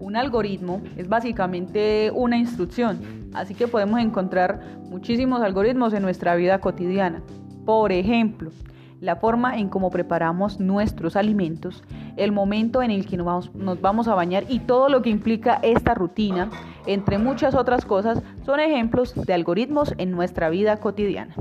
Un algoritmo es básicamente una instrucción, así que podemos encontrar muchísimos algoritmos en nuestra vida cotidiana. Por ejemplo, la forma en cómo preparamos nuestros alimentos, el momento en el que nos vamos, a bañar y todo lo que implica esta rutina, entre muchas otras cosas, son ejemplos de algoritmos en nuestra vida cotidiana.